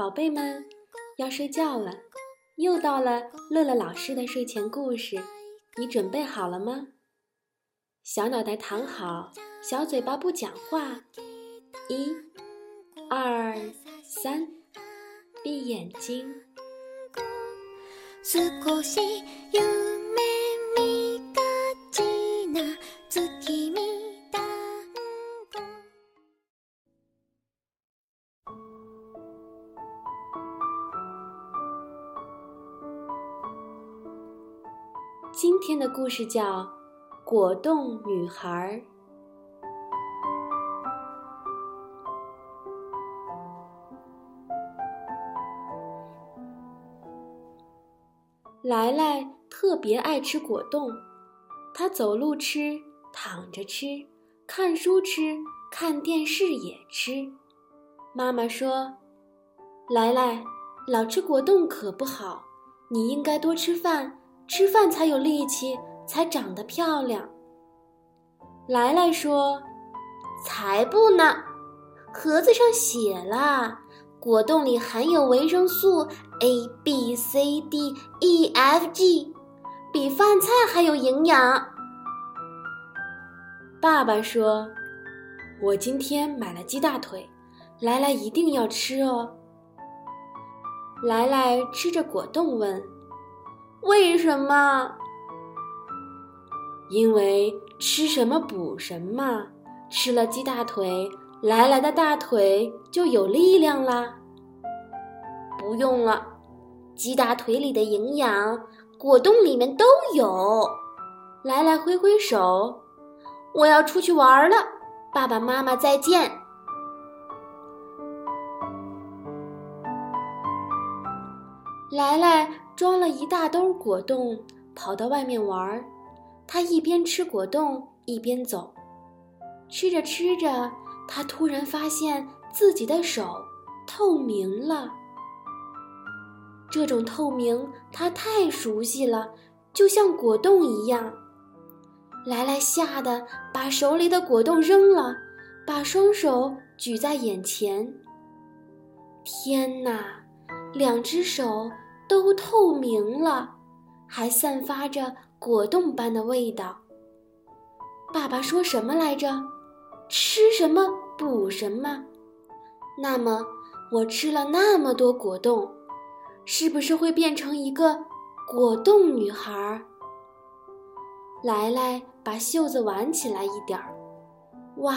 宝贝们，要睡觉了，又到了乐乐老师的睡前故事，你准备好了吗？小脑袋躺好，小嘴巴不讲话，一、二、三，闭眼睛。事叫《果冻女孩》。来来特别爱吃果冻，她走路吃，躺着吃，看书吃，看电视也吃。妈妈说：“来来，老吃果冻可不好，你应该多吃饭。”吃饭才有力气，才长得漂亮。来来说：“才不呢！盒子上写了，果冻里含有维生素 A、B、C、D、E、F、G，比饭菜还有营养。”爸爸说：“我今天买了鸡大腿，来来一定要吃哦。”来来吃着果冻问。为什么？因为吃什么补什么，吃了鸡大腿，来来的大腿就有力量啦。不用了，鸡大腿里的营养，果冻里面都有。来来挥挥手，我要出去玩了，爸爸妈妈再见。来来。装了一大兜果冻，跑到外面玩儿。他一边吃果冻一边走，吃着吃着，他突然发现自己的手透明了。这种透明他太熟悉了，就像果冻一样。来来吓得把手里的果冻扔了，把双手举在眼前。天哪，两只手！都透明了，还散发着果冻般的味道。爸爸说什么来着？吃什么补什么。那么我吃了那么多果冻，是不是会变成一个果冻女孩？来来，把袖子挽起来一点儿。哇，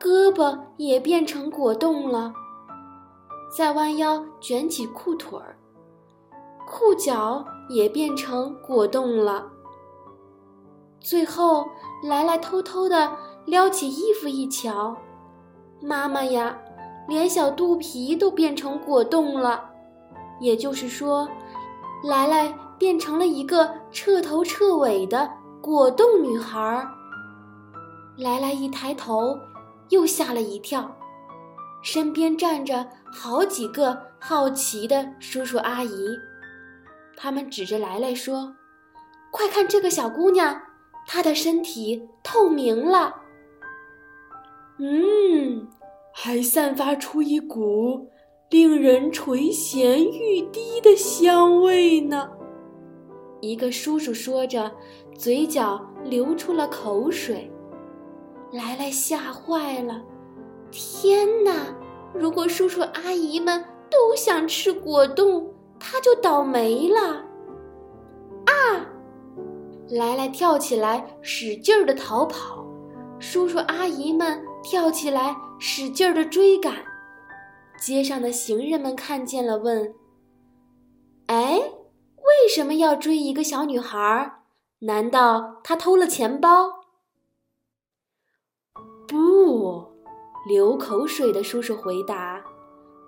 胳膊也变成果冻了。再弯腰卷起裤腿儿。裤脚也变成果冻了。最后，来来偷偷的撩起衣服一瞧，妈妈呀，连小肚皮都变成果冻了。也就是说，来来变成了一个彻头彻尾的果冻女孩儿。来来一抬头，又吓了一跳，身边站着好几个好奇的叔叔阿姨。他们指着来来说：“快看这个小姑娘，她的身体透明了，嗯，还散发出一股令人垂涎欲滴的香味呢。”一个叔叔说着，嘴角流出了口水。来来吓坏了，天哪！如果叔叔阿姨们都想吃果冻。他就倒霉了，啊！来来跳起来，使劲儿的逃跑，叔叔阿姨们跳起来，使劲儿的追赶。街上的行人们看见了，问：“哎，为什么要追一个小女孩？难道她偷了钱包？”不，流口水的叔叔回答：“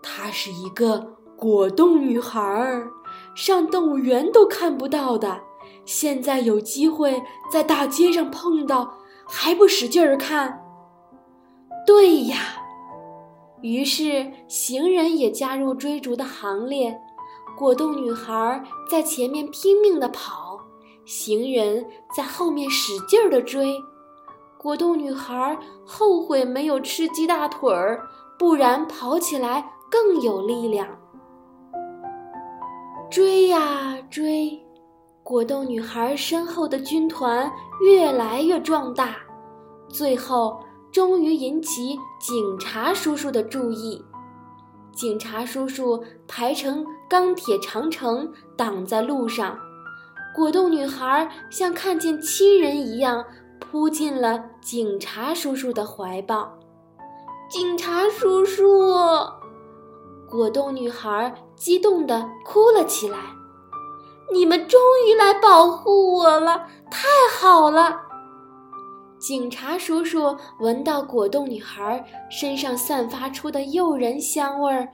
她是一个。”果冻女孩儿，上动物园都看不到的，现在有机会在大街上碰到，还不使劲儿看？对呀，于是行人也加入追逐的行列。果冻女孩在前面拼命地跑，行人在后面使劲儿地追。果冻女孩后悔没有吃鸡大腿儿，不然跑起来。更有力量。追呀追，果冻女孩身后的军团越来越壮大，最后终于引起警察叔叔的注意。警察叔叔排成钢铁长城挡在路上，果冻女孩像看见亲人一样扑进了警察叔叔的怀抱。警察叔叔！果冻女孩激动地哭了起来：“你们终于来保护我了，太好了！”警察叔叔闻到果冻女孩身上散发出的诱人香味儿，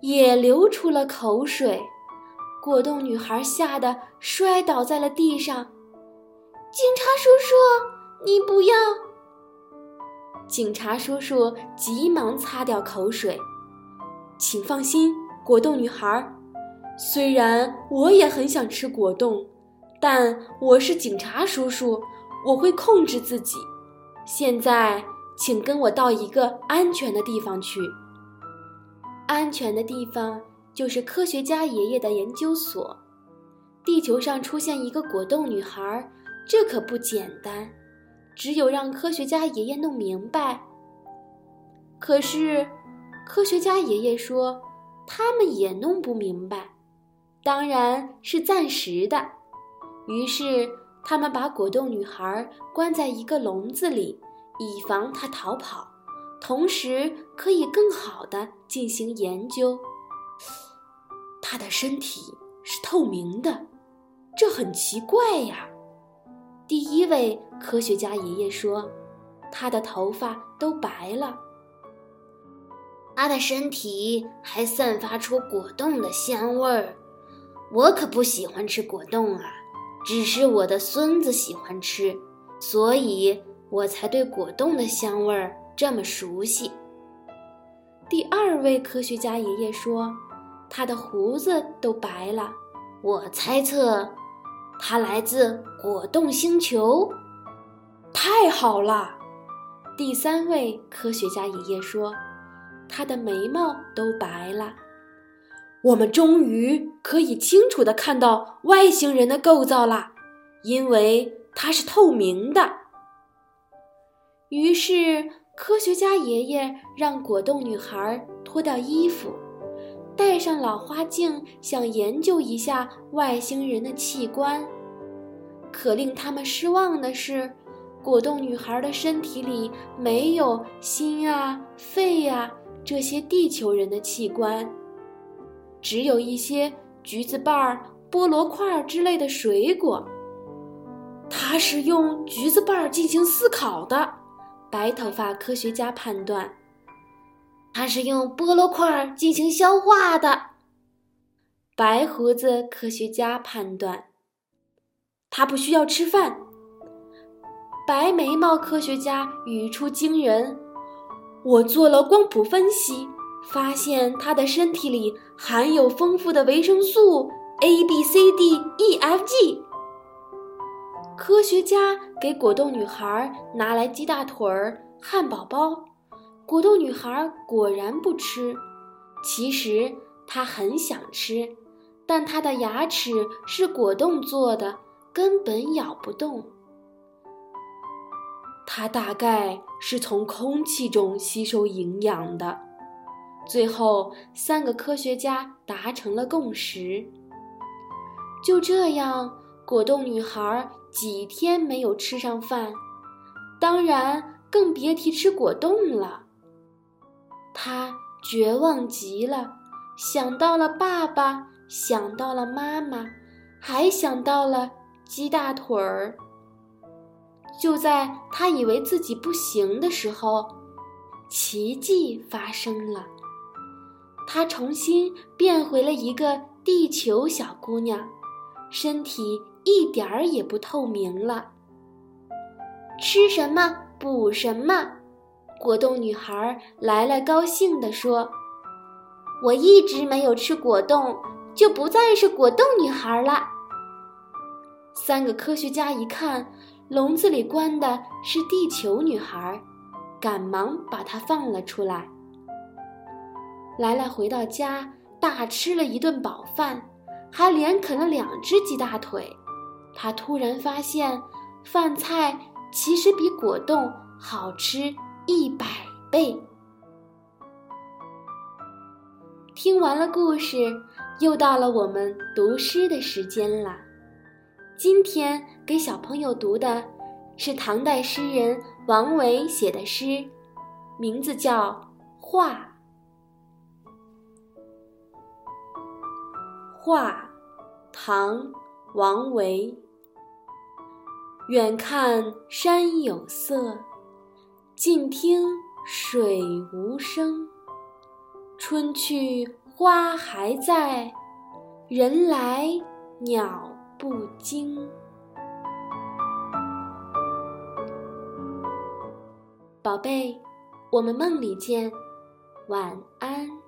也流出了口水。果冻女孩吓得摔倒在了地上。警察叔叔，你不要！警察叔叔急忙擦掉口水。请放心，果冻女孩。虽然我也很想吃果冻，但我是警察叔叔，我会控制自己。现在，请跟我到一个安全的地方去。安全的地方就是科学家爷爷的研究所。地球上出现一个果冻女孩，这可不简单。只有让科学家爷爷弄明白。可是。科学家爷爷说：“他们也弄不明白，当然是暂时的。”于是他们把果冻女孩关在一个笼子里，以防她逃跑，同时可以更好的进行研究。她的身体是透明的，这很奇怪呀。第一位科学家爷爷说：“她的头发都白了。”他的身体还散发出果冻的香味儿，我可不喜欢吃果冻啊，只是我的孙子喜欢吃，所以我才对果冻的香味儿这么熟悉。第二位科学家爷爷说，他的胡子都白了，我猜测他来自果冻星球。太好了！第三位科学家爷爷说。他的眉毛都白了，我们终于可以清楚的看到外星人的构造了，因为它是透明的。于是，科学家爷爷让果冻女孩脱掉衣服，戴上老花镜，想研究一下外星人的器官。可令他们失望的是，果冻女孩的身体里没有心啊、肺呀。这些地球人的器官，只有一些橘子瓣儿、菠萝块儿之类的水果。他是用橘子瓣儿进行思考的，白头发科学家判断。他是用菠萝块儿进行消化的，白胡子科学家判断。他不需要吃饭，白眉毛科学家语出惊人。我做了光谱分析，发现他的身体里含有丰富的维生素 A、B、C、D、E、F、G。科学家给果冻女孩拿来鸡大腿儿、汉堡包，果冻女孩果然不吃。其实她很想吃，但她的牙齿是果冻做的，根本咬不动。它大概是从空气中吸收营养的。最后，三个科学家达成了共识。就这样，果冻女孩几天没有吃上饭，当然更别提吃果冻了。她绝望极了，想到了爸爸，想到了妈妈，还想到了鸡大腿儿。就在他以为自己不行的时候，奇迹发生了。她重新变回了一个地球小姑娘，身体一点儿也不透明了。吃什么补什么，果冻女孩来了，高兴地说：“我一直没有吃果冻，就不再是果冻女孩了。”三个科学家一看。笼子里关的是地球女孩，赶忙把她放了出来。来来回到家，大吃了一顿饱饭，还连啃了两只鸡大腿。他突然发现，饭菜其实比果冻好吃一百倍。听完了故事，又到了我们读诗的时间了。今天给小朋友读的是唐代诗人王维写的诗，名字叫《画》。画，唐·王维。远看山有色，近听水无声。春去花还在，人来鸟。不惊，宝贝，我们梦里见，晚安。